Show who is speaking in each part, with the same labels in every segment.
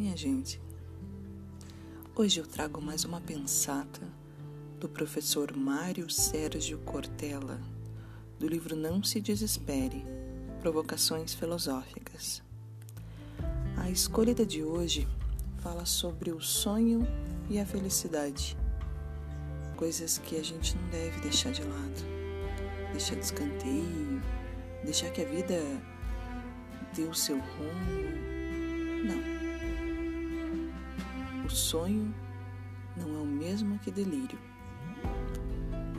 Speaker 1: minha gente. Hoje eu trago mais uma pensata do professor Mário Sérgio Cortella, do livro Não Se Desespere Provocações Filosóficas. A escolhida de hoje fala sobre o sonho e a felicidade, coisas que a gente não deve deixar de lado, deixar de escanteio, deixar que a vida dê o seu rumo não. O sonho não é o mesmo que delírio.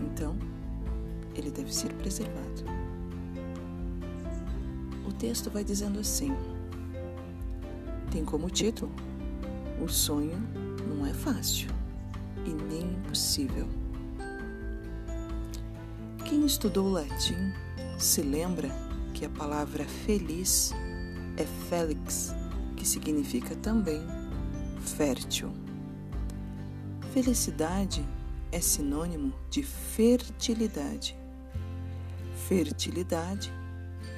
Speaker 1: Então, ele deve ser preservado. O texto vai dizendo assim: tem como título: O sonho não é fácil e nem impossível. Quem estudou latim se lembra que a palavra feliz é felix que significa também fértil. Felicidade é sinônimo de fertilidade. Fertilidade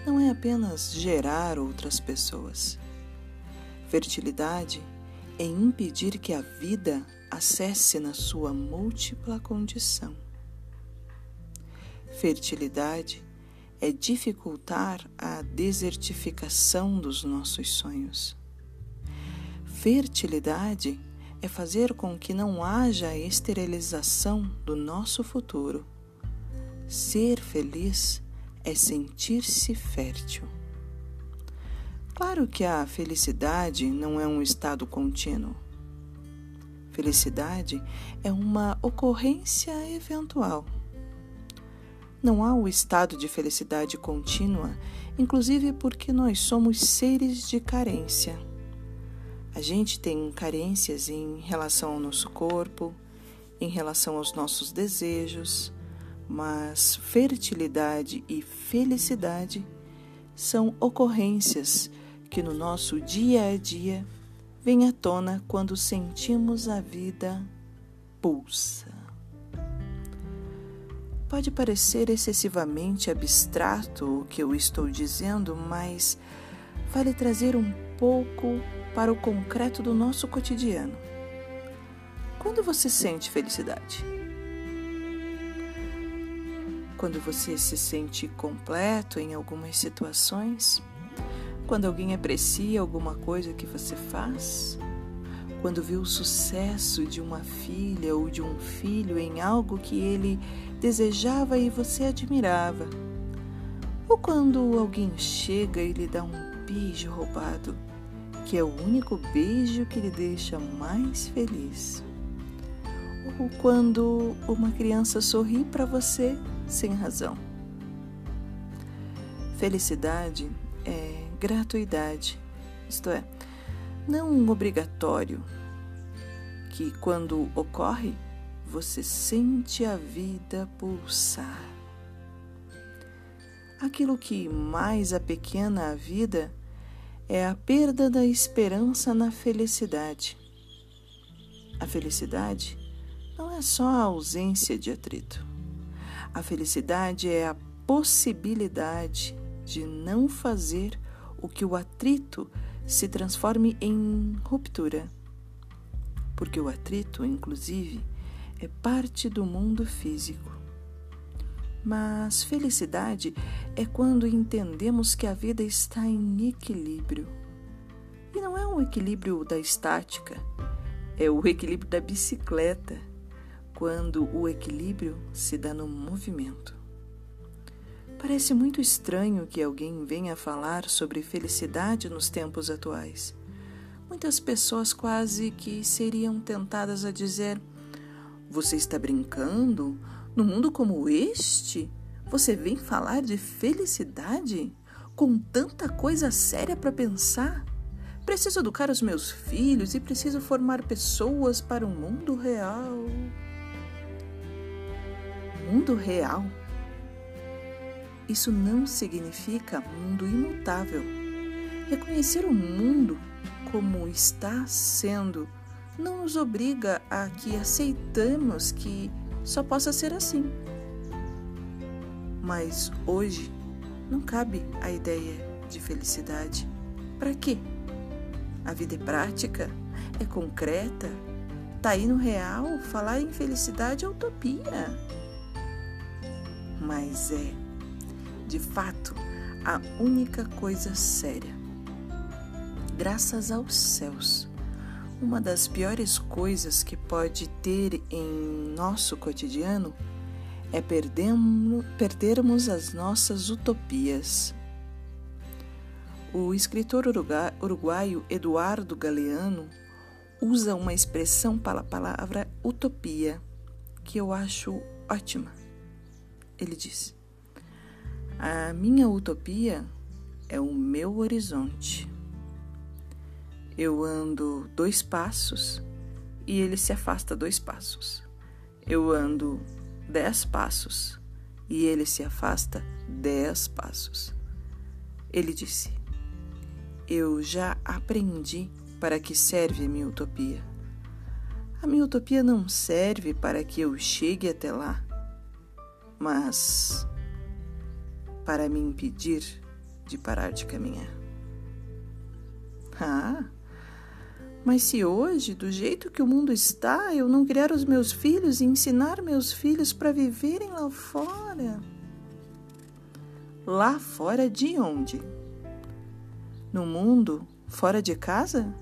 Speaker 1: não é apenas gerar outras pessoas. Fertilidade é impedir que a vida acesse na sua múltipla condição. Fertilidade é dificultar a desertificação dos nossos sonhos. Fertilidade é fazer com que não haja esterilização do nosso futuro. Ser feliz é sentir-se fértil. Claro que a felicidade não é um estado contínuo. Felicidade é uma ocorrência eventual. Não há o estado de felicidade contínua, inclusive porque nós somos seres de carência. A gente tem carências em relação ao nosso corpo, em relação aos nossos desejos, mas fertilidade e felicidade são ocorrências que no nosso dia a dia vêm à tona quando sentimos a vida pulsa. Pode parecer excessivamente abstrato o que eu estou dizendo, mas vale trazer um pouco para o concreto do nosso cotidiano. Quando você sente felicidade? Quando você se sente completo em algumas situações? Quando alguém aprecia alguma coisa que você faz? Quando vê o sucesso de uma filha ou de um filho em algo que ele desejava e você admirava? Ou quando alguém chega e lhe dá um beijo roubado? que é o único beijo que lhe deixa mais feliz. Ou quando uma criança sorri para você sem razão. Felicidade é gratuidade, isto é, não obrigatório, que quando ocorre, você sente a vida pulsar. Aquilo que mais apequena a vida é a perda da esperança na felicidade. A felicidade não é só a ausência de atrito. A felicidade é a possibilidade de não fazer o que o atrito se transforme em ruptura. Porque o atrito, inclusive, é parte do mundo físico. Mas felicidade é quando entendemos que a vida está em equilíbrio. E não é um equilíbrio da estática, é o equilíbrio da bicicleta, quando o equilíbrio se dá no movimento. Parece muito estranho que alguém venha falar sobre felicidade nos tempos atuais. Muitas pessoas quase que seriam tentadas a dizer: Você está brincando? No mundo como este, você vem falar de felicidade? Com tanta coisa séria para pensar? Preciso educar os meus filhos e preciso formar pessoas para o mundo real. Mundo real? Isso não significa mundo imutável. Reconhecer o mundo como está sendo não nos obriga a que aceitamos que só possa ser assim. Mas hoje não cabe a ideia de felicidade. Para quê? A vida é prática, é concreta, tá aí no real. Falar em felicidade é utopia. Mas é, de fato, a única coisa séria. Graças aos céus, uma das piores coisas que pode ter em nosso cotidiano é perdermos as nossas utopias. O escritor uruguaio Eduardo Galeano usa uma expressão para a palavra utopia que eu acho ótima. Ele diz: A minha utopia é o meu horizonte. Eu ando dois passos e ele se afasta dois passos. Eu ando dez passos e ele se afasta dez passos. Ele disse: eu já aprendi para que serve a minha utopia. A minha utopia não serve para que eu chegue até lá, mas para me impedir de parar de caminhar. Ah, mas se hoje, do jeito que o mundo está, eu não criar os meus filhos e ensinar meus filhos para viverem lá fora? Lá fora de onde? no mundo fora de casa?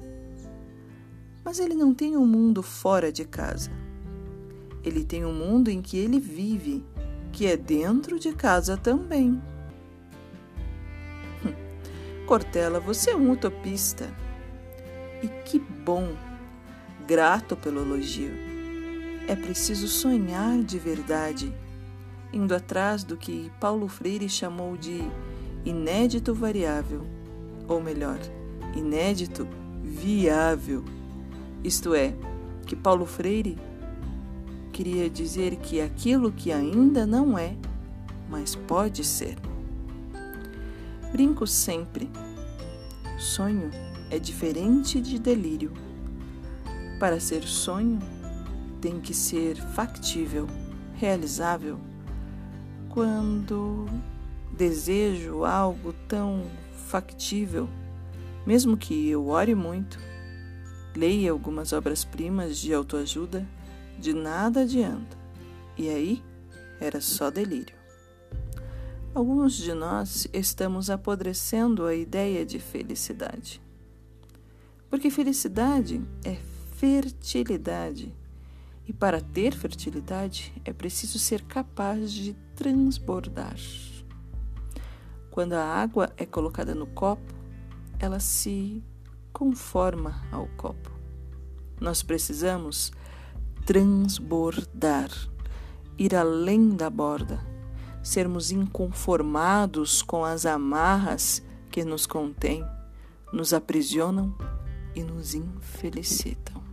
Speaker 1: Mas ele não tem um mundo fora de casa. Ele tem um mundo em que ele vive, que é dentro de casa também. Hum, Cortella, você é um utopista. E que bom! Grato pelo elogio. É preciso sonhar de verdade, indo atrás do que Paulo Freire chamou de inédito variável ou melhor, inédito, viável. Isto é, que Paulo Freire queria dizer que aquilo que ainda não é, mas pode ser. Brinco sempre. Sonho é diferente de delírio. Para ser sonho, tem que ser factível, realizável. Quando desejo algo tão factível, mesmo que eu ore muito, leia algumas obras-primas de autoajuda, de nada adianta. E aí era só delírio. Alguns de nós estamos apodrecendo a ideia de felicidade. Porque felicidade é fertilidade. E para ter fertilidade é preciso ser capaz de transbordar. Quando a água é colocada no copo, ela se conforma ao copo. Nós precisamos transbordar, ir além da borda, sermos inconformados com as amarras que nos contêm, nos aprisionam e nos infelicitam.